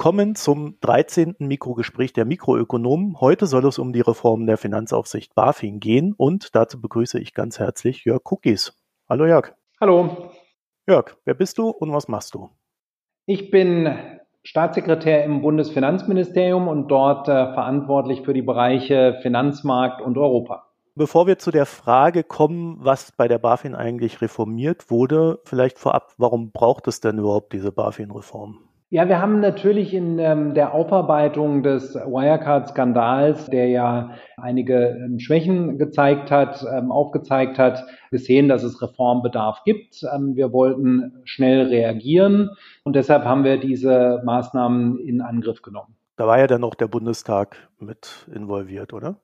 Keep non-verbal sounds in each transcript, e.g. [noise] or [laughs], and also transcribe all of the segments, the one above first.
Willkommen zum 13. Mikrogespräch der Mikroökonomen. Heute soll es um die Reform der Finanzaufsicht BaFin gehen und dazu begrüße ich ganz herzlich Jörg Cookies. Hallo Jörg. Hallo. Jörg, wer bist du und was machst du? Ich bin Staatssekretär im Bundesfinanzministerium und dort äh, verantwortlich für die Bereiche Finanzmarkt und Europa. Bevor wir zu der Frage kommen, was bei der BaFin eigentlich reformiert wurde, vielleicht vorab, warum braucht es denn überhaupt diese BaFin-Reform? Ja, wir haben natürlich in ähm, der Aufarbeitung des Wirecard-Skandals, der ja einige ähm, Schwächen gezeigt hat, ähm, aufgezeigt hat, gesehen, dass es Reformbedarf gibt. Ähm, wir wollten schnell reagieren und deshalb haben wir diese Maßnahmen in Angriff genommen. Da war ja dann auch der Bundestag mit involviert, oder?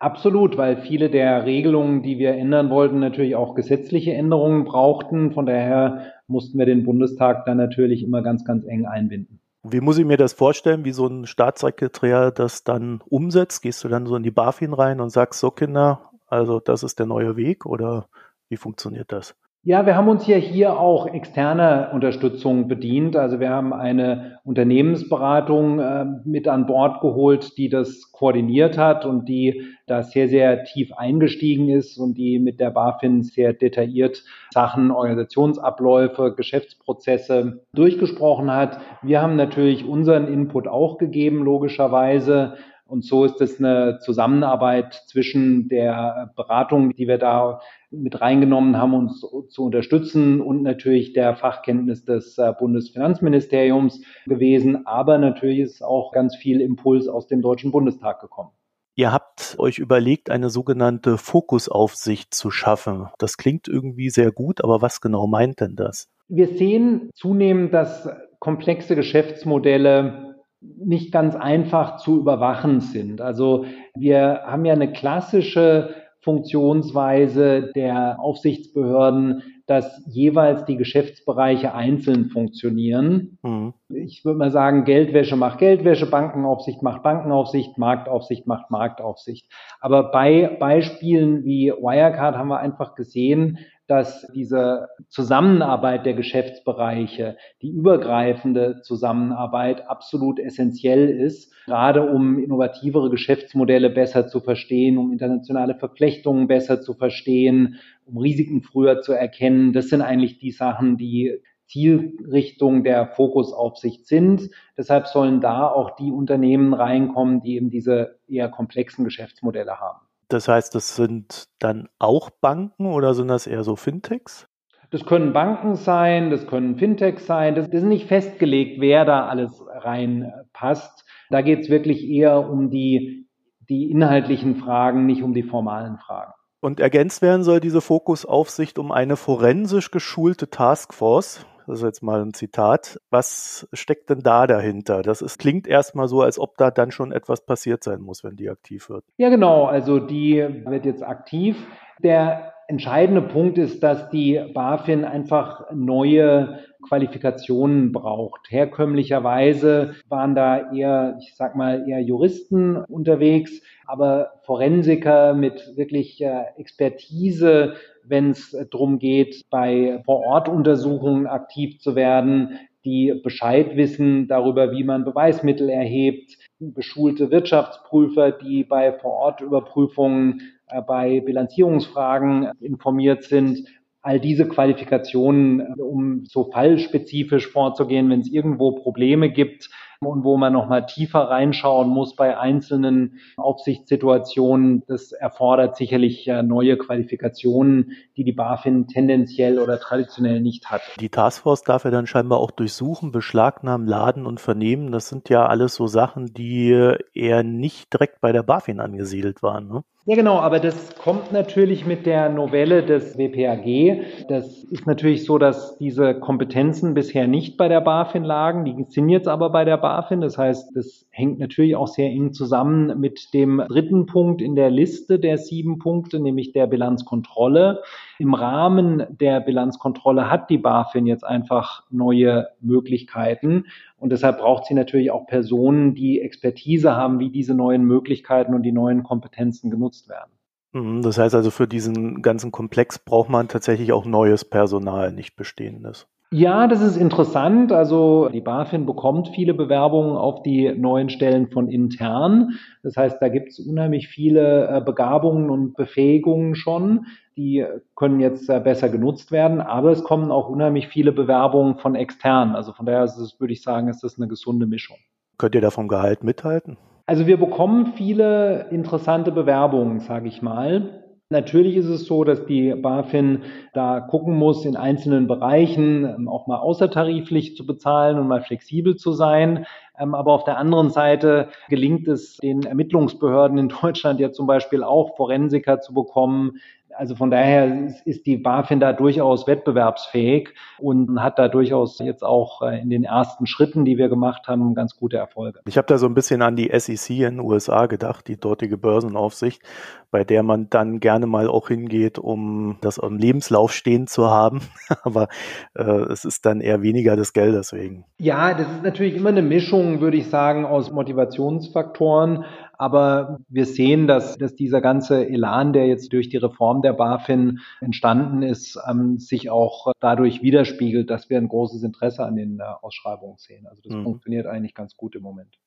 Absolut, weil viele der Regelungen, die wir ändern wollten, natürlich auch gesetzliche Änderungen brauchten. Von daher mussten wir den Bundestag dann natürlich immer ganz, ganz eng einbinden. Wie muss ich mir das vorstellen, wie so ein Staatssekretär das dann umsetzt? Gehst du dann so in die BaFin rein und sagst, so Kinder, also das ist der neue Weg oder wie funktioniert das? Ja, wir haben uns ja hier auch externe Unterstützung bedient. Also wir haben eine Unternehmensberatung äh, mit an Bord geholt, die das koordiniert hat und die da sehr, sehr tief eingestiegen ist und die mit der BaFin sehr detailliert Sachen, Organisationsabläufe, Geschäftsprozesse durchgesprochen hat. Wir haben natürlich unseren Input auch gegeben, logischerweise. Und so ist es eine Zusammenarbeit zwischen der Beratung, die wir da mit reingenommen haben, uns zu unterstützen und natürlich der Fachkenntnis des äh, Bundesfinanzministeriums gewesen. Aber natürlich ist auch ganz viel Impuls aus dem Deutschen Bundestag gekommen. Ihr habt euch überlegt, eine sogenannte Fokusaufsicht zu schaffen. Das klingt irgendwie sehr gut, aber was genau meint denn das? Wir sehen zunehmend, dass komplexe Geschäftsmodelle nicht ganz einfach zu überwachen sind. Also wir haben ja eine klassische Funktionsweise der Aufsichtsbehörden, dass jeweils die Geschäftsbereiche einzeln funktionieren. Mhm. Ich würde mal sagen, Geldwäsche macht Geldwäsche, Bankenaufsicht macht Bankenaufsicht, Marktaufsicht macht Marktaufsicht. Aber bei Beispielen wie Wirecard haben wir einfach gesehen, dass diese Zusammenarbeit der Geschäftsbereiche, die übergreifende Zusammenarbeit absolut essentiell ist, gerade um innovativere Geschäftsmodelle besser zu verstehen, um internationale Verflechtungen besser zu verstehen, um Risiken früher zu erkennen. Das sind eigentlich die Sachen, die Zielrichtung der Fokusaufsicht sind. Deshalb sollen da auch die Unternehmen reinkommen, die eben diese eher komplexen Geschäftsmodelle haben. Das heißt, das sind dann auch Banken oder sind das eher so Fintechs? Das können Banken sein, das können Fintechs sein. Das, ist nicht festgelegt, wer da alles reinpasst. Da geht es wirklich eher um die, die inhaltlichen Fragen, nicht um die formalen Fragen. Und ergänzt werden soll diese Fokusaufsicht um eine forensisch geschulte Taskforce. Das ist jetzt mal ein Zitat. Was steckt denn da dahinter? Das ist, klingt erstmal so, als ob da dann schon etwas passiert sein muss, wenn die aktiv wird. Ja, genau. Also die wird jetzt aktiv. Der entscheidende Punkt ist, dass die BaFin einfach neue Qualifikationen braucht. Herkömmlicherweise waren da eher, ich sag mal, eher Juristen unterwegs, aber Forensiker mit wirklich äh, Expertise wenn es darum geht, bei Vorortuntersuchungen aktiv zu werden, die Bescheid wissen darüber, wie man Beweismittel erhebt, beschulte Wirtschaftsprüfer, die bei Vorortüberprüfungen, äh, bei Bilanzierungsfragen informiert sind. All diese Qualifikationen, um so fallspezifisch vorzugehen, wenn es irgendwo Probleme gibt, und wo man nochmal tiefer reinschauen muss bei einzelnen Aufsichtssituationen. Das erfordert sicherlich neue Qualifikationen, die die BaFin tendenziell oder traditionell nicht hat. Die Taskforce darf ja dann scheinbar auch durchsuchen, beschlagnahmen, laden und vernehmen. Das sind ja alles so Sachen, die eher nicht direkt bei der BaFin angesiedelt waren. Ne? Ja, genau, aber das kommt natürlich mit der Novelle des WPAG. Das ist natürlich so, dass diese Kompetenzen bisher nicht bei der BaFin lagen. Die sind jetzt aber bei der BaFin. Das heißt, das hängt natürlich auch sehr eng zusammen mit dem dritten Punkt in der Liste der sieben Punkte, nämlich der Bilanzkontrolle. Im Rahmen der Bilanzkontrolle hat die BaFin jetzt einfach neue Möglichkeiten. Und deshalb braucht sie natürlich auch Personen, die Expertise haben, wie diese neuen Möglichkeiten und die neuen Kompetenzen genutzt werden. Mhm, das heißt also, für diesen ganzen Komplex braucht man tatsächlich auch neues Personal, nicht bestehendes. Ja, das ist interessant. Also die BaFin bekommt viele Bewerbungen auf die neuen Stellen von intern. Das heißt, da gibt es unheimlich viele äh, Begabungen und Befähigungen schon. Die können jetzt äh, besser genutzt werden, aber es kommen auch unheimlich viele Bewerbungen von extern. Also von daher es, würde ich sagen, ist das eine gesunde Mischung. Könnt ihr da vom Gehalt mithalten? Also wir bekommen viele interessante Bewerbungen, sage ich mal. Natürlich ist es so, dass die BaFin da gucken muss, in einzelnen Bereichen ähm, auch mal außertariflich zu bezahlen und mal flexibel zu sein. Ähm, aber auf der anderen Seite gelingt es den Ermittlungsbehörden in [laughs] Deutschland ja zum Beispiel auch Forensiker zu bekommen, also von daher ist die BaFin da durchaus wettbewerbsfähig und hat da durchaus jetzt auch äh, in den ersten Schritten, die wir gemacht haben, ganz gute Erfolge. Ich habe da so ein bisschen an die SEC in den USA gedacht, die dortige Börsenaufsicht, bei der man dann gerne mal auch hingeht, um das im Lebenslauf stehen zu haben. [laughs] Aber äh, es ist dann eher weniger das Geld deswegen. Ja, das ist natürlich immer eine Mischung, würde ich sagen, aus Motivationsfaktoren. Aber wir sehen, dass, dass dieser ganze Elan, der jetzt durch die Reform der BaFin entstanden ist, ähm, sich auch dadurch widerspiegelt, dass wir ein großes Interesse an den äh, Ausschreibungen sehen. Also das mhm. funktioniert eigentlich ganz gut im Moment.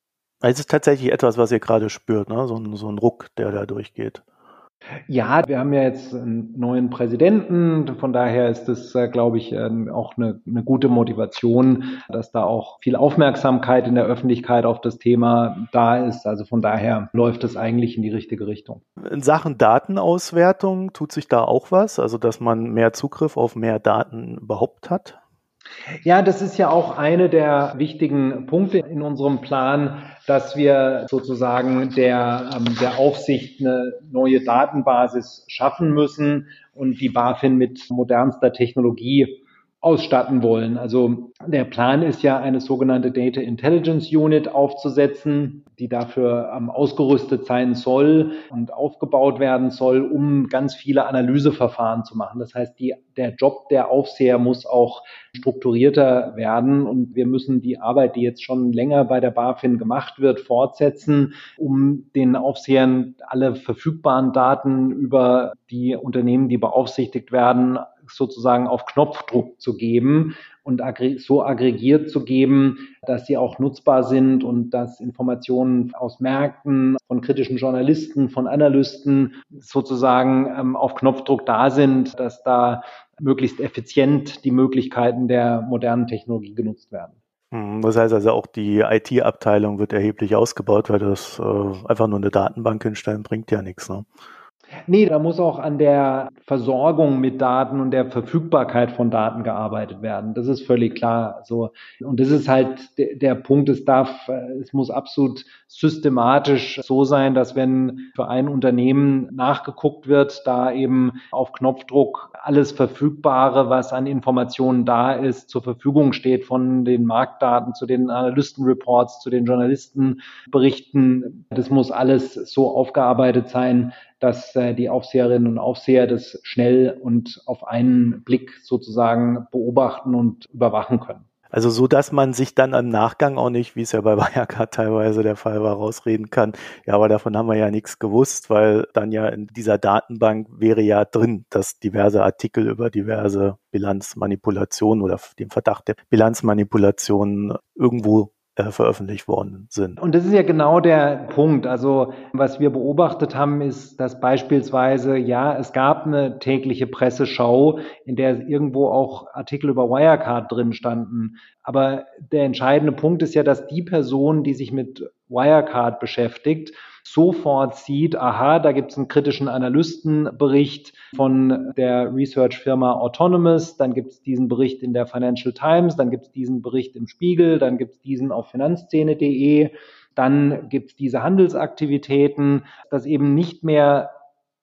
Es ist tatsächlich etwas, was ihr gerade spürt, ne? so, ein, so ein Ruck, der da durchgeht. Ja, wir haben ja jetzt einen neuen Präsidenten. Von daher ist es, äh, glaube ich, ähm, auch eine, eine, gute Motivation, dass da auch viel Aufmerksamkeit in der Öffentlichkeit auf das Thema da ist. Also von daher läuft es eigentlich in die richtige Richtung. In Sachen Datenauswertung tut sich da auch was, also dass man mehr Zugriff auf mehr Daten überhaupt hat? Ja, das ist ja auch eine der wichtigen Punkte in unserem Plan, dass wir sozusagen der, ähm, der Aufsicht eine neue Datenbasis schaffen müssen und die BaFin mit modernster Technologie ausstatten wollen. Also der Plan ist ja, eine sogenannte Data Intelligence Unit aufzusetzen, die dafür ähm, ausgerüstet sein soll und aufgebaut werden soll, um ganz viele Analyseverfahren zu machen. Das heißt, die, der Job der Aufseher muss auch strukturierter werden und wir müssen die Arbeit, die jetzt schon länger bei der BaFin gemacht wird, fortsetzen, um den Aufsehern alle verfügbaren Daten über die Unternehmen, die beaufsichtigt werden, sozusagen auf Knopfdruck zu geben und so aggregiert zu geben, dass sie auch nutzbar sind und dass Informationen aus Märkten, von kritischen Journalisten, von Analysten sozusagen ähm, auf Knopfdruck da sind, dass da möglichst effizient die Möglichkeiten der modernen Technologie genutzt werden. Hm, das heißt also auch die IT-Abteilung wird erheblich ausgebaut, weil das äh, einfach nur eine Datenbank hinstellen bringt ja nichts. Ne? Nee, da muss auch an der Versorgung mit Daten und der Verfügbarkeit von Daten gearbeitet werden. Das ist völlig klar. So. Und das ist halt der, der Punkt, es darf, es muss absolut systematisch so sein, dass wenn für ein Unternehmen nachgeguckt wird, da eben auf Knopfdruck alles Verfügbare, was an Informationen da ist, zur Verfügung steht, von den Marktdaten zu den Analystenreports, zu den Journalistenberichten. Das muss alles so aufgearbeitet sein, dass äh, die Aufseherinnen und Aufseher das schnell und auf einen Blick sozusagen beobachten und überwachen können. Also so, dass man sich dann im Nachgang auch nicht, wie es ja bei [laughs] Wirecard teilweise der Fall war, rausreden kann. Ja, aber davon haben wir ja nichts gewusst, weil dann ja in dieser Datenbank wäre ja drin, dass diverse Artikel über diverse Bilanzmanipulationen oder den Verdacht der Bilanzmanipulationen irgendwo veröffentlicht worden sind. Und das ist ja genau der Punkt. Also was wir beobachtet haben, ist, dass beispielsweise, ja, es gab eine tägliche Presseschau, in der irgendwo auch Artikel über Wirecard drin standen. Aber der entscheidende Punkt ist ja, dass die Person, die sich mit Wirecard beschäftigt, sofort sieht, aha, da gibt es einen kritischen Analystenbericht von der Research-Firma Autonomous, dann gibt es diesen Bericht in der Financial Times, dann gibt es diesen Bericht im Spiegel, dann gibt es diesen auf finanzszene.de, dann gibt es diese Handelsaktivitäten, dass eben nicht mehr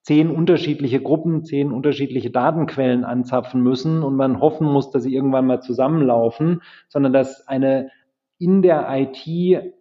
zehn unterschiedliche Gruppen, zehn unterschiedliche Datenquellen anzapfen müssen und man hoffen muss, dass sie irgendwann mal zusammenlaufen, sondern dass eine in der IT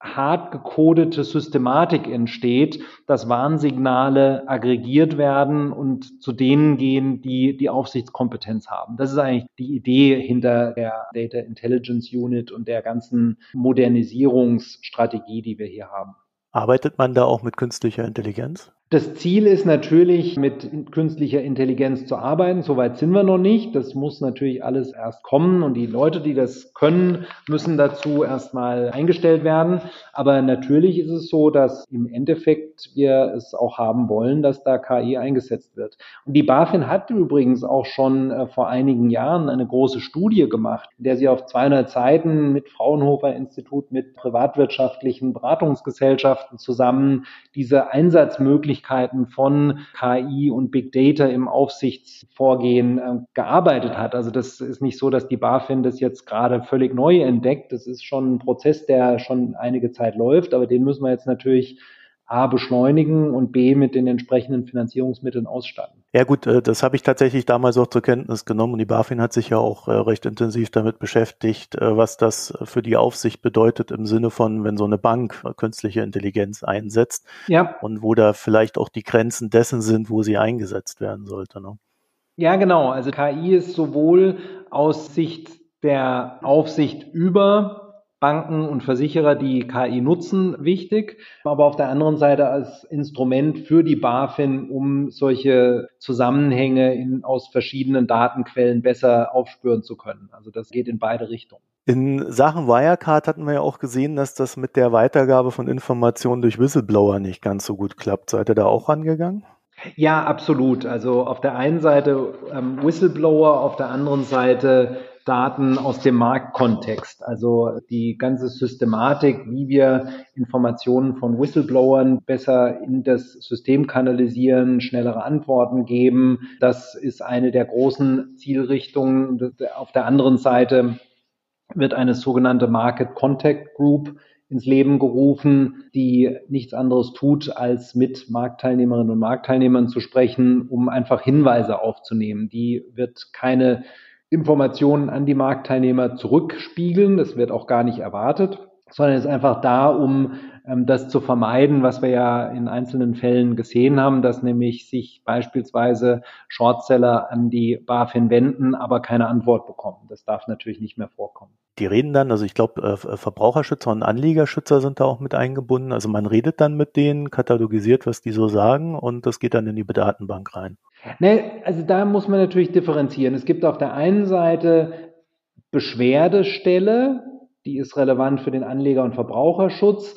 hart gecodete Systematik entsteht, dass Warnsignale aggregiert werden und zu denen gehen, die die Aufsichtskompetenz haben. Das ist eigentlich die Idee hinter der Data Intelligence Unit und der ganzen Modernisierungsstrategie, die wir hier haben. Arbeitet man da auch mit künstlicher Intelligenz? Das Ziel ist natürlich, mit künstlicher Intelligenz zu arbeiten. Soweit sind wir noch nicht. Das muss natürlich alles erst kommen und die Leute, die das können, müssen dazu erstmal eingestellt werden. Aber natürlich ist es so, dass im Endeffekt wir es auch haben wollen, dass da KI eingesetzt wird. Und die BaFin hat übrigens auch schon äh, vor einigen Jahren eine große Studie gemacht, in der sie auf 200 Seiten mit Fraunhofer Institut, mit privatwirtschaftlichen Beratungsgesellschaften zusammen diese Einsatzmöglichkeiten Möglichkeiten von KI und Big Data im Aufsichtsvorgehen äh, gearbeitet hat. Also das ist nicht so, dass die BaFin das jetzt gerade völlig neu entdeckt. Das ist schon ein Prozess, der schon einige Zeit läuft, aber den müssen wir jetzt natürlich A beschleunigen und B mit den entsprechenden Finanzierungsmitteln ausstatten. Ja gut, äh, das habe ich tatsächlich damals auch zur Kenntnis genommen und die BaFin hat sich ja auch äh, recht intensiv damit beschäftigt, äh, was das für die Aufsicht bedeutet im Sinne von, wenn so eine Bank künstliche Intelligenz einsetzt ja. und wo da vielleicht auch die Grenzen dessen sind, wo sie eingesetzt werden sollte. Ne? Ja, genau. Also KI ist sowohl aus Sicht der Aufsicht über Banken und Versicherer, die KI nutzen, wichtig, aber auf der anderen Seite als Instrument für die BaFin, um solche Zusammenhänge in, aus verschiedenen Datenquellen besser aufspüren zu können. Also das geht in beide Richtungen. In Sachen Wirecard hatten wir ja auch gesehen, dass das mit der Weitergabe von Informationen durch Whistleblower nicht ganz so gut klappt. Seid ihr da auch rangegangen? Ja, absolut. Also auf der einen Seite ähm, Whistleblower, auf der anderen Seite Daten aus dem Marktkontext. Also die ganze Systematik, wie wir Informationen von Whistleblowern besser in das System kanalisieren, schnellere Antworten geben. Das ist eine der großen Zielrichtungen. Auf der anderen Seite wird eine sogenannte Market Contact Group ins Leben gerufen, die nichts anderes tut, als mit Marktteilnehmerinnen und Marktteilnehmern zu sprechen, um einfach Hinweise aufzunehmen. Die wird keine Informationen an die Marktteilnehmer zurückspiegeln. Das wird auch gar nicht erwartet, sondern ist einfach da, um ähm, das zu vermeiden, was wir ja in einzelnen Fällen gesehen haben, dass nämlich sich beispielsweise Shortseller an die BaFin wenden, aber keine Antwort bekommen. Das darf natürlich nicht mehr vorkommen. Die reden dann, also ich glaube, äh, Verbraucherschützer und Anlegerschützer sind da auch mit eingebunden. Also man redet dann mit denen, katalogisiert, was die so sagen und das geht dann in die Datenbank rein. Ne, also da muss man natürlich differenzieren. Es gibt auf der einen Seite Beschwerdestelle, die ist relevant für den Anleger- und Verbraucherschutz.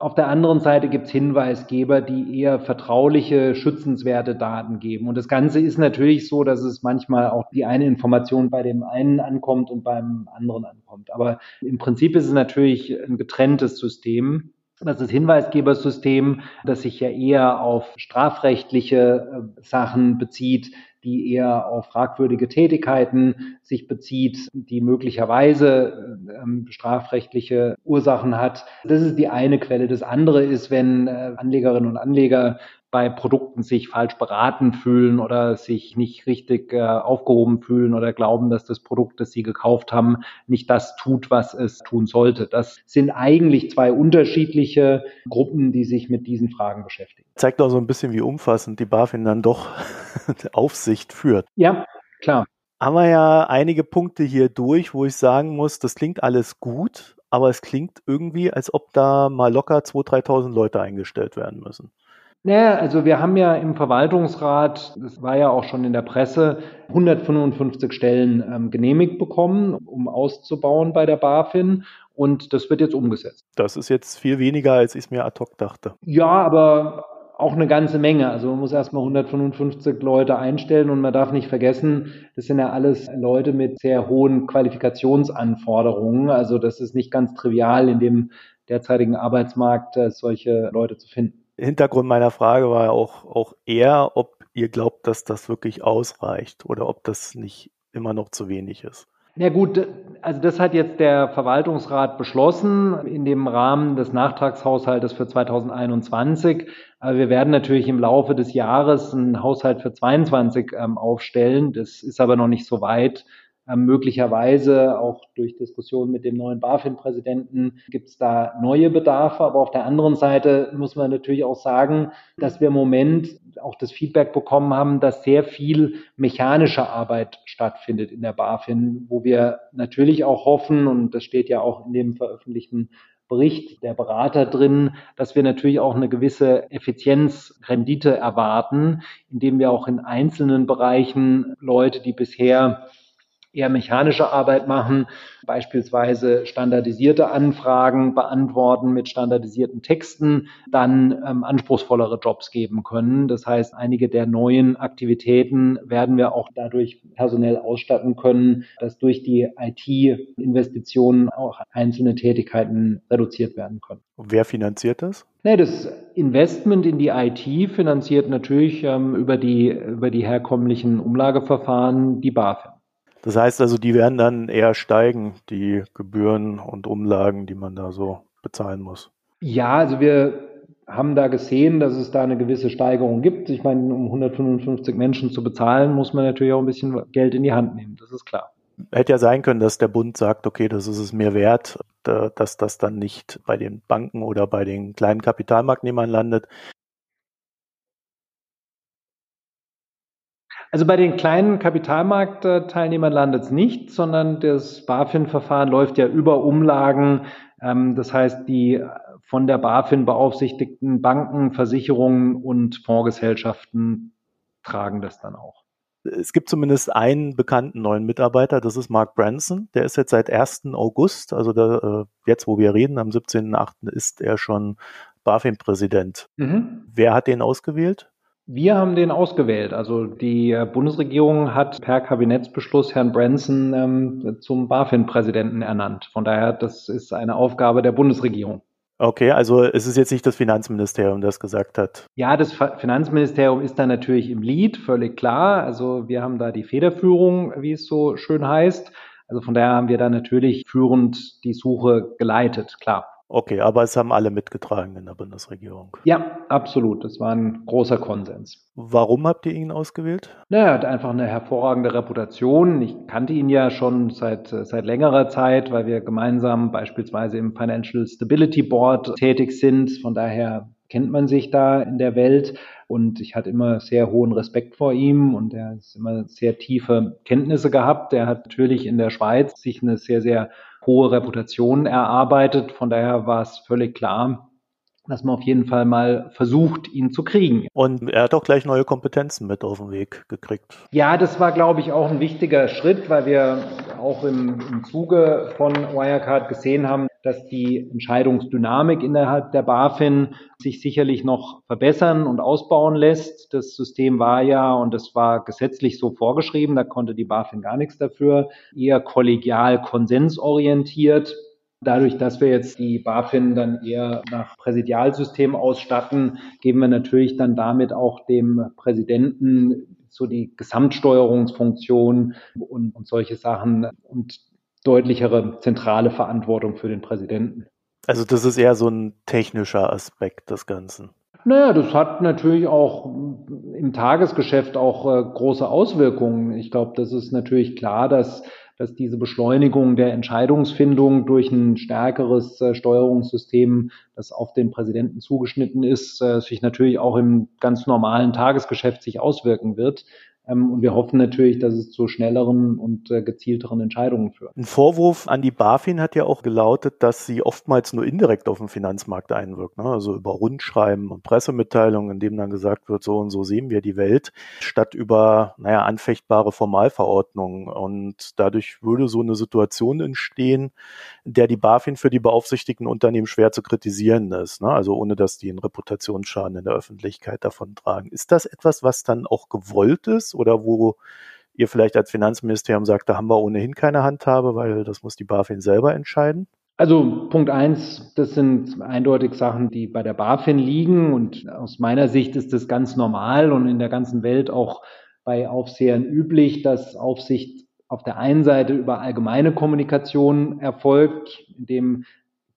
Auf der anderen Seite gibt es Hinweisgeber, die eher vertrauliche, schützenswerte Daten geben. Und das Ganze ist natürlich so, dass es manchmal auch die eine Information bei dem einen ankommt und beim anderen ankommt. Aber im Prinzip ist es natürlich ein getrenntes System. Das ist Hinweisgebersystem, das sich ja eher auf strafrechtliche äh, Sachen bezieht, die eher auf fragwürdige Tätigkeiten sich bezieht, die möglicherweise ähm, strafrechtliche Ursachen hat. Das ist die eine Quelle. Das andere ist, wenn äh, Anlegerinnen und Anleger bei Produkten sich falsch beraten fühlen oder sich nicht richtig äh, aufgehoben fühlen oder glauben, dass das Produkt, das sie gekauft haben, nicht das tut, was es tun sollte. Das sind eigentlich zwei unterschiedliche Gruppen, die sich mit diesen Fragen beschäftigen. Zeigt auch so ein bisschen, wie umfassend die BaFin dann doch [laughs] Aufsicht führt. Ja, klar. Haben wir ja einige Punkte hier durch, wo ich sagen muss, das klingt alles gut, aber es klingt irgendwie, als ob da mal locker 2.000, 3.000 Leute eingestellt werden müssen. Naja, also wir haben ja im Verwaltungsrat, das war ja auch schon in der Presse, 155 Stellen ähm, genehmigt bekommen, um auszubauen bei der BaFin. Und das wird jetzt umgesetzt. Das ist jetzt viel weniger, als ich es mir ad hoc dachte. Ja, aber auch eine ganze Menge. Also man muss erstmal 155 Leute einstellen und man darf nicht vergessen, das sind ja alles Leute mit sehr hohen Qualifikationsanforderungen. Also das ist nicht ganz trivial in dem derzeitigen Arbeitsmarkt, äh, solche Leute zu finden. Hintergrund meiner Frage war auch, auch eher, ob ihr glaubt, dass das wirklich ausreicht oder ob das nicht immer noch zu wenig ist. Ja gut, also das hat jetzt der Verwaltungsrat beschlossen in dem Rahmen des Nachtragshaushaltes für 2021. Aber wir werden natürlich im Laufe des Jahres einen Haushalt für 22 ähm, aufstellen. Das ist aber noch nicht so weit. Ähm, möglicherweise auch durch Diskussionen mit dem neuen BaFin-Präsidenten gibt es da neue Bedarfe. Aber auf der anderen Seite muss man natürlich auch sagen, dass wir im Moment auch das Feedback bekommen haben, dass sehr viel mechanische Arbeit stattfindet in der BaFin, wo wir natürlich auch hoffen, und das steht ja auch in dem veröffentlichten Bericht der Berater drin, dass wir natürlich auch eine gewisse Effizienzrendite erwarten, indem wir auch in einzelnen Bereichen Leute, die bisher eher mechanische Arbeit machen, beispielsweise standardisierte Anfragen beantworten mit standardisierten Texten, dann ähm, anspruchsvollere Jobs geben können. Das heißt, einige der neuen Aktivitäten werden wir auch dadurch personell ausstatten können, dass durch die IT-Investitionen auch einzelne Tätigkeiten reduziert werden können. Und wer finanziert das? Nee, das Investment in die IT finanziert natürlich ähm, über, die, über die herkömmlichen Umlageverfahren die BaFin. Das heißt also, die werden dann eher steigen, die Gebühren und Umlagen, die man da so bezahlen muss. Ja, also wir haben da gesehen, dass es da eine gewisse Steigerung gibt. Ich meine, um 155 Menschen zu bezahlen, muss man natürlich auch ein bisschen Geld in die Hand nehmen. Das ist klar. Hätte ja sein können, dass der Bund sagt, okay, das ist es mir wert, dass das dann nicht bei den Banken oder bei den kleinen Kapitalmarktnehmern landet. Also bei den kleinen Kapitalmarktteilnehmern landet es nicht, sondern das BaFin-Verfahren läuft ja über Umlagen. Ähm, das heißt, die von der BaFin beaufsichtigten Banken, Versicherungen und Fondsgesellschaften tragen das dann auch. Es gibt zumindest einen bekannten neuen Mitarbeiter, das ist Mark Branson. Der ist jetzt seit 1. August, also da, äh, jetzt, wo wir reden, am 17.8. ist er schon BaFin-Präsident. Mhm. Wer hat den ausgewählt? Wir haben den ausgewählt. Also die äh, Bundesregierung hat per Kabinettsbeschluss Herrn Branson ähm, zum BaFin-Präsidenten ernannt. Von daher, das ist eine Aufgabe der Bundesregierung. Okay, also es ist jetzt nicht das Finanzministerium, das gesagt hat. Ja, das Finanzministerium ist da natürlich im Lied, völlig klar. Also wir haben da die Federführung, wie es so schön heißt. Also von daher haben wir da natürlich führend die Suche geleitet, klar. Okay, aber es haben alle mitgetragen in der Bundesregierung. Ja, absolut. Das war ein großer Konsens. Warum habt ihr ihn ausgewählt? Na, er hat einfach eine hervorragende Reputation. Ich kannte ihn ja schon seit, seit längerer Zeit, weil wir gemeinsam beispielsweise im Financial Stability Board tätig sind. Von daher kennt man sich da in der Welt und ich hatte immer sehr hohen Respekt vor ihm und er hat immer sehr tiefe Kenntnisse gehabt. Er hat natürlich in der Schweiz sich eine sehr, sehr hohe Reputation erarbeitet. Von daher war es völlig klar, dass man auf jeden Fall mal versucht, ihn zu kriegen. Und er hat auch gleich neue Kompetenzen mit auf den Weg gekriegt. Ja, das war, glaube ich, auch ein wichtiger Schritt, weil wir auch im, im Zuge von Wirecard gesehen haben, dass die Entscheidungsdynamik innerhalb der BaFin sich sicherlich noch verbessern und ausbauen lässt. Das System war ja, und das war gesetzlich so vorgeschrieben, da konnte die BaFin gar nichts dafür, eher kollegial konsensorientiert. Dadurch, dass wir jetzt die BaFin dann eher nach Präsidialsystem ausstatten, geben wir natürlich dann damit auch dem Präsidenten so die Gesamtsteuerungsfunktion und, und solche Sachen und deutlichere zentrale Verantwortung für den Präsidenten. Also das ist eher so ein technischer Aspekt des Ganzen. Naja, das hat natürlich auch im Tagesgeschäft auch äh, große Auswirkungen. Ich glaube, das ist natürlich klar, dass, dass diese Beschleunigung der Entscheidungsfindung durch ein stärkeres äh, Steuerungssystem, das auf den Präsidenten zugeschnitten ist, äh, sich natürlich auch im ganz normalen Tagesgeschäft sich auswirken wird. Ähm, und wir hoffen natürlich, dass es zu schnelleren und äh, gezielteren Entscheidungen führt. Ein Vorwurf an die BaFin hat ja auch gelautet, dass sie oftmals nur indirekt auf den Finanzmarkt einwirkt. Ne? Also über Rundschreiben und Pressemitteilungen, in dem dann gesagt wird, so und so sehen wir die Welt, statt über, naja, anfechtbare Formalverordnungen. Und dadurch würde so eine Situation entstehen, in der die BaFin für die beaufsichtigten Unternehmen schwer zu kritisieren ist. Ne? Also ohne, dass die einen Reputationsschaden in der Öffentlichkeit davon tragen. Ist das etwas, was dann auch gewollt ist? Oder wo ihr vielleicht als Finanzministerium sagt, da haben wir ohnehin keine Handhabe, weil das muss die BaFin selber entscheiden? Also Punkt eins, das sind eindeutig Sachen, die bei der BaFin liegen und aus meiner Sicht ist das ganz normal und in der ganzen Welt auch bei Aufsehern üblich, dass Aufsicht auf der einen Seite über allgemeine Kommunikation erfolgt, indem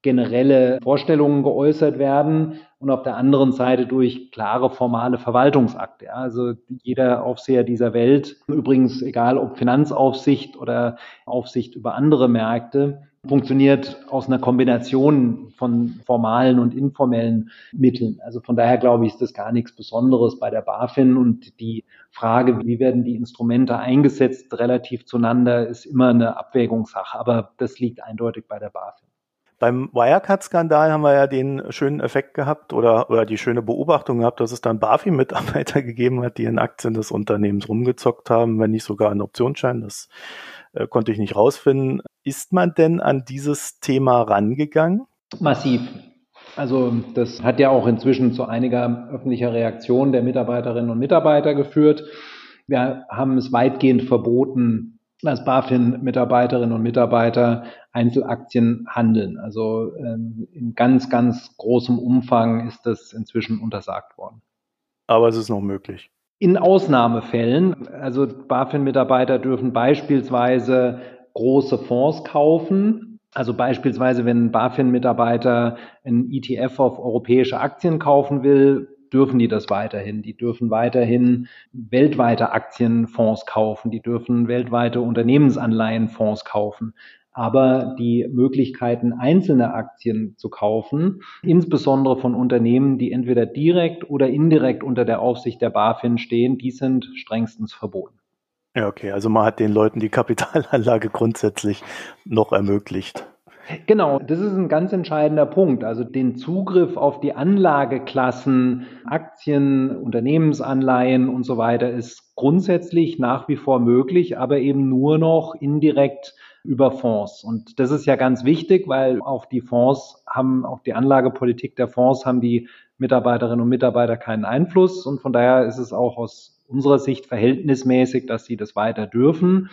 generelle Vorstellungen geäußert werden und auf der anderen Seite durch klare formale Verwaltungsakte. Also jeder Aufseher dieser Welt, übrigens egal ob Finanzaufsicht oder Aufsicht über andere Märkte, funktioniert aus einer Kombination von formalen und informellen Mitteln. Also von daher glaube ich, ist das gar nichts Besonderes bei der BaFin und die Frage, wie werden die Instrumente eingesetzt relativ zueinander, ist immer eine Abwägungssache, aber das liegt eindeutig bei der BaFin. Beim Wirecard-Skandal haben wir ja den schönen Effekt gehabt oder, oder die schöne Beobachtung gehabt, dass es dann BaFin-Mitarbeiter [laughs] gegeben hat, die in Aktien des Unternehmens rumgezockt haben, wenn nicht sogar einen Optionsschein. Das äh, konnte ich nicht rausfinden. Ist man denn an dieses Thema rangegangen? Massiv. Also das hat ja auch inzwischen zu einiger öffentlicher Reaktion der Mitarbeiterinnen und Mitarbeiter geführt. Wir haben es weitgehend verboten, dass BaFin-Mitarbeiterinnen und Mitarbeiter Einzelaktien handeln. Also ähm, in ganz, ganz großem Umfang ist das inzwischen untersagt worden. Aber es ist noch möglich. In Ausnahmefällen, also BaFin-Mitarbeiter dürfen beispielsweise große Fonds kaufen. Also beispielsweise, wenn ein BaFin-Mitarbeiter ein ETF auf europäische Aktien kaufen will, dürfen die das weiterhin. Die dürfen weiterhin weltweite Aktienfonds kaufen, die dürfen weltweite Unternehmensanleihenfonds kaufen. Aber die Möglichkeiten, einzelne Aktien zu kaufen, insbesondere von Unternehmen, die entweder direkt oder indirekt unter der Aufsicht der BaFin stehen, die sind strengstens verboten. Ja, okay. Also man hat den Leuten die Kapitalanlage [laughs] grundsätzlich noch ermöglicht. Genau, das ist ein ganz entscheidender Punkt. Also den Zugriff auf die Anlageklassen, Aktien, Unternehmensanleihen und so weiter ist grundsätzlich nach wie vor möglich, aber eben nur noch indirekt über Fonds. Und das ist ja ganz wichtig, weil auf die Fonds haben, auf die Anlagepolitik der Fonds haben die Mitarbeiterinnen und Mitarbeiter keinen Einfluss. Und von daher ist es auch aus unserer Sicht verhältnismäßig, dass sie das weiter dürfen.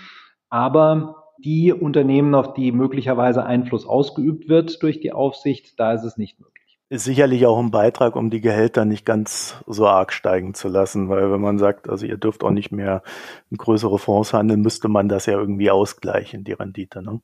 Aber die Unternehmen, auf die möglicherweise Einfluss ausgeübt wird durch die Aufsicht, da ist es nicht möglich. Ist sicherlich auch ein Beitrag, um die Gehälter nicht ganz so arg steigen zu lassen, weil wenn man sagt, also ihr dürft auch nicht mehr in größere Fonds handeln, müsste man das ja irgendwie ausgleichen, die Rendite. Ne?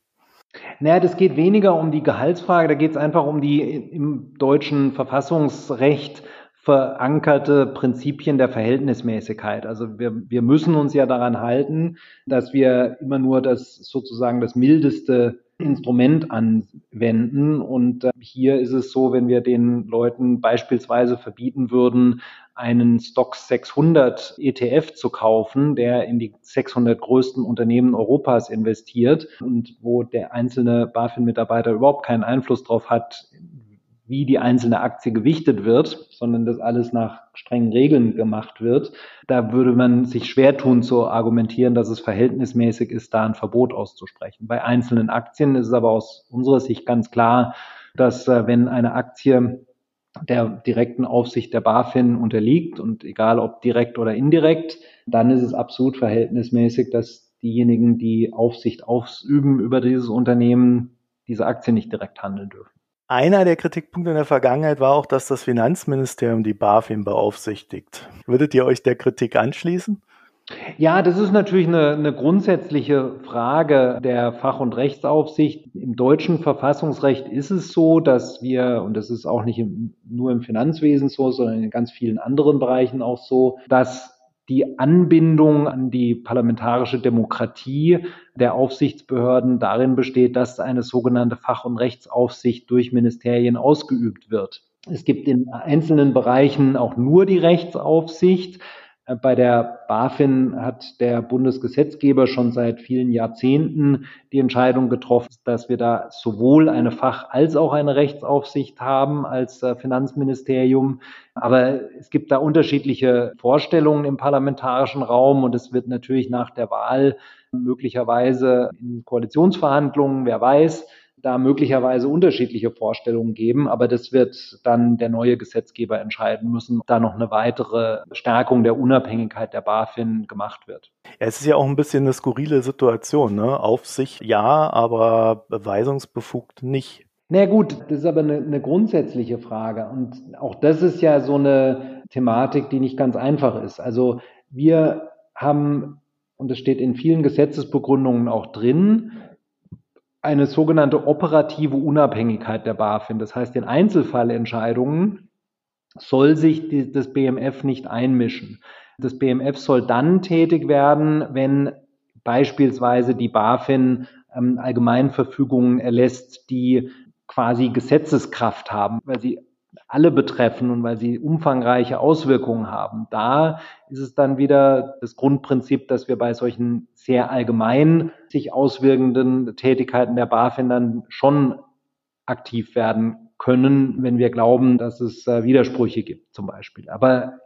Naja, das geht weniger um die Gehaltsfrage, da geht es einfach um die im deutschen Verfassungsrecht verankerte Prinzipien der Verhältnismäßigkeit. Also wir, wir müssen uns ja daran halten, dass wir immer nur das sozusagen das mildeste Instrument anwenden. Und äh, hier ist es so, wenn wir den Leuten beispielsweise verbieten würden, einen Stock 600 ETF zu kaufen, der in die 600 größten Unternehmen Europas investiert und wo der einzelne BaFin-Mitarbeiter überhaupt keinen Einfluss darauf hat, wie die einzelne Aktie gewichtet wird, sondern das alles nach strengen Regeln gemacht wird. Da würde man sich schwer tun zu argumentieren, dass es verhältnismäßig ist, da ein Verbot auszusprechen. Bei einzelnen Aktien ist es aber aus unserer Sicht ganz klar, dass äh, wenn eine Aktie der direkten Aufsicht der BaFin unterliegt und egal ob direkt oder indirekt, dann ist es absolut verhältnismäßig, dass diejenigen, die Aufsicht ausüben über dieses Unternehmen, diese Aktie nicht direkt handeln dürfen. Einer der Kritikpunkte in der Vergangenheit war auch, dass das Finanzministerium die BaFin beaufsichtigt. Würdet ihr euch der Kritik anschließen? Ja, das ist natürlich eine, eine grundsätzliche Frage der Fach- und Rechtsaufsicht. Im deutschen Verfassungsrecht ist es so, dass wir, und das ist auch nicht im, nur im Finanzwesen so, sondern in ganz vielen anderen Bereichen auch so, dass die Anbindung an die parlamentarische Demokratie der Aufsichtsbehörden darin besteht, dass eine sogenannte Fach- und Rechtsaufsicht durch Ministerien ausgeübt wird. Es gibt in einzelnen Bereichen auch nur die Rechtsaufsicht. Bei der BaFin hat der Bundesgesetzgeber schon seit vielen Jahrzehnten die Entscheidung getroffen, dass wir da sowohl eine Fach- als auch eine Rechtsaufsicht haben als äh, Finanzministerium. Aber es gibt da unterschiedliche Vorstellungen im parlamentarischen Raum und es wird natürlich nach der Wahl möglicherweise in Koalitionsverhandlungen, wer weiß, da möglicherweise unterschiedliche Vorstellungen geben, aber das wird dann der neue Gesetzgeber entscheiden müssen, ob da noch eine weitere Stärkung der Unabhängigkeit der BaFin gemacht wird. Ja, es ist ja auch ein bisschen eine skurrile Situation, ne? Aufsicht ja, aber beweisungsbefugt nicht. Na gut, das ist aber eine, eine grundsätzliche Frage und auch das ist ja so eine Thematik, die nicht ganz einfach ist. Also wir haben und es steht in vielen Gesetzesbegründungen auch drin, eine sogenannte operative Unabhängigkeit der BaFin. Das heißt, in Einzelfallentscheidungen soll sich die, das BMF nicht einmischen. Das BMF soll dann tätig werden, wenn beispielsweise die BaFin ähm, Allgemeinverfügungen erlässt, die quasi Gesetzeskraft haben, weil sie alle betreffen und weil sie umfangreiche Auswirkungen haben. Da ist es dann wieder das Grundprinzip, dass wir bei solchen sehr allgemein sich auswirkenden Tätigkeiten der BaFin dann schon aktiv werden können, wenn wir glauben, dass es äh, Widersprüche gibt zum Beispiel. Aber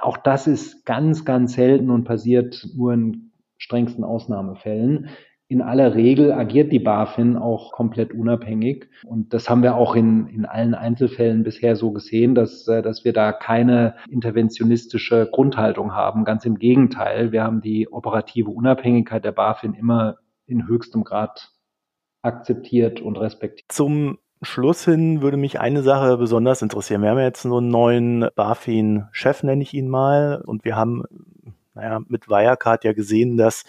auch das ist ganz, ganz selten und passiert nur in strengsten Ausnahmefällen. In aller Regel agiert die BaFin auch komplett unabhängig. Und das haben wir auch in, in allen Einzelfällen bisher so gesehen, dass, äh, dass wir da keine interventionistische Grundhaltung haben. Ganz im Gegenteil, wir haben die operative Unabhängigkeit der BaFin immer in höchstem Grad akzeptiert und respektiert. Zum Schluss hin würde mich eine Sache besonders interessieren. Wir haben jetzt so einen neuen BaFin-Chef, nenne ich ihn mal, und wir haben naja, mit Wirecard ja gesehen, dass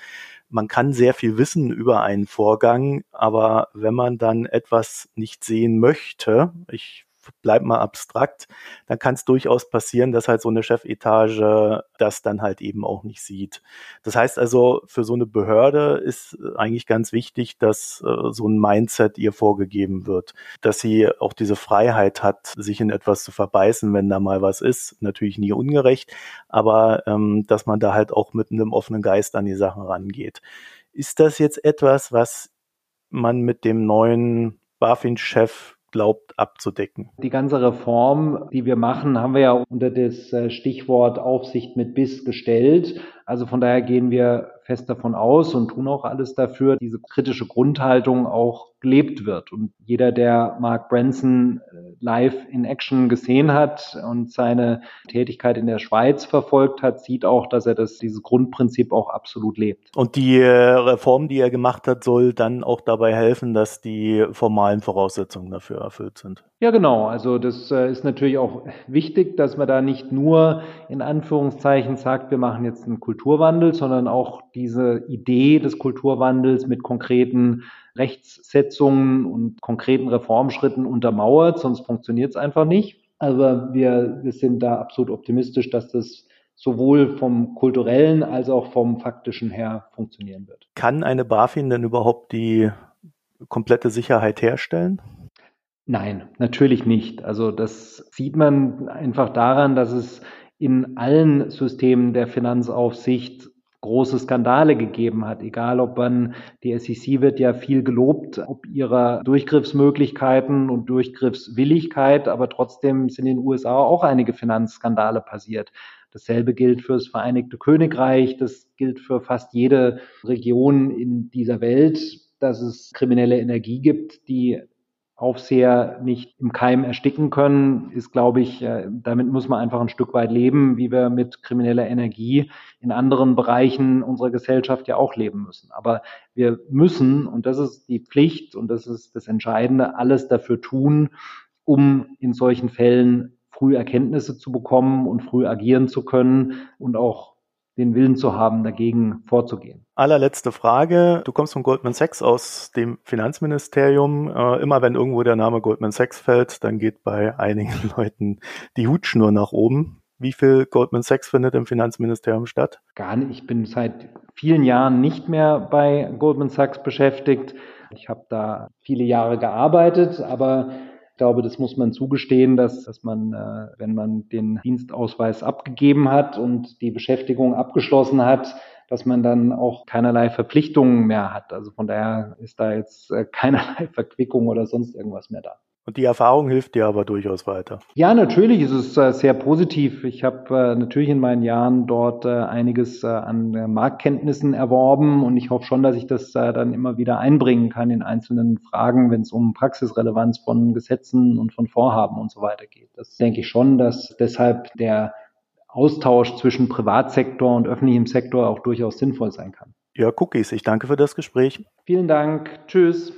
man kann sehr viel wissen über einen Vorgang, aber wenn man dann etwas nicht sehen möchte, ich bleib mal abstrakt, dann kann es durchaus passieren, dass halt so eine Chefetage das dann halt eben auch nicht sieht. Das heißt also, für so eine Behörde ist eigentlich ganz wichtig, dass äh, so ein Mindset ihr vorgegeben wird, dass sie auch diese Freiheit hat, sich in etwas zu verbeißen, wenn da mal was ist. Natürlich nie ungerecht, aber ähm, dass man da halt auch mit einem offenen Geist an die Sachen rangeht. Ist das jetzt etwas, was man mit dem neuen BaFin-Chef glaubt abzudecken. Die ganze Reform, die wir machen, haben wir ja unter das äh, Stichwort Aufsicht mit Biss gestellt. Also von daher gehen wir fest davon aus und tun auch alles dafür, diese kritische Grundhaltung auch gelebt wird. Und jeder, der Mark Branson äh, live in Action gesehen hat und seine Tätigkeit in der Schweiz verfolgt hat, sieht auch, dass er das, dieses Grundprinzip auch absolut lebt. Und die äh, Reform, die er gemacht hat, soll dann auch dabei helfen, dass die formalen Voraussetzungen dafür erfüllt sind. Ja, genau. Also das äh, ist natürlich auch wichtig, dass man da nicht nur in Anführungszeichen sagt, wir machen jetzt einen Kulturwandel, sondern auch diese Idee des Kulturwandels mit konkreten Rechtssetzungen und konkreten Reformschritten untermauert, sonst funktioniert es einfach nicht. Aber wir, wir sind da absolut optimistisch, dass das sowohl vom kulturellen als auch vom faktischen her funktionieren wird. Kann eine BaFin denn überhaupt die komplette Sicherheit herstellen? Nein, natürlich nicht. Also das sieht man einfach daran, dass es in allen Systemen der Finanzaufsicht große Skandale gegeben hat. Egal, ob man, die SEC wird ja viel gelobt, ob ihrer Durchgriffsmöglichkeiten und Durchgriffswilligkeit, aber trotzdem sind in den USA auch einige Finanzskandale passiert. Dasselbe gilt für das Vereinigte Königreich, das gilt für fast jede Region in dieser Welt, dass es kriminelle Energie gibt, die Aufseher nicht im Keim ersticken können, ist, glaube ich, äh, damit muss man einfach ein Stück weit leben, wie wir mit krimineller Energie in anderen Bereichen unserer Gesellschaft ja auch leben müssen. Aber wir müssen, und das ist die Pflicht und das ist das Entscheidende, alles dafür tun, um in solchen Fällen früh Erkenntnisse zu bekommen und früh agieren zu können und auch den Willen zu haben, dagegen vorzugehen. Allerletzte Frage. Du kommst von Goldman Sachs aus dem Finanzministerium. Äh, immer wenn irgendwo der Name Goldman Sachs fällt, dann geht bei einigen [laughs] Leuten die Hutschnur nach oben. Wie viel Goldman Sachs findet im Finanzministerium statt? Gar nicht. Ich bin seit vielen Jahren nicht mehr bei Goldman Sachs beschäftigt. Ich habe da viele Jahre gearbeitet, aber ich glaube, das muss man zugestehen, dass, dass man, äh, wenn man den Dienstausweis abgegeben hat und die Beschäftigung abgeschlossen hat, dass man dann auch keinerlei Verpflichtungen mehr hat. Also von daher ist da jetzt äh, keinerlei [laughs] Verquickung oder sonst irgendwas mehr da. Und die Erfahrung hilft dir aber durchaus weiter. Ja, natürlich ist es äh, sehr positiv. Ich habe äh, natürlich in meinen Jahren dort äh, einiges an Marktkenntnissen erworben und ich hoffe schon, dass ich das dann immer wieder einbringen kann in einzelnen Fragen, wenn es um Praxisrelevanz von Gesetzen und von Vorhaben und so weiter geht. Das denke ich schon, dass deshalb der Austausch zwischen Privatsektor und öffentlichem Sektor auch durchaus sinnvoll sein kann. Ja, Cookies, ich danke für das Gespräch. Vielen Dank. Tschüss.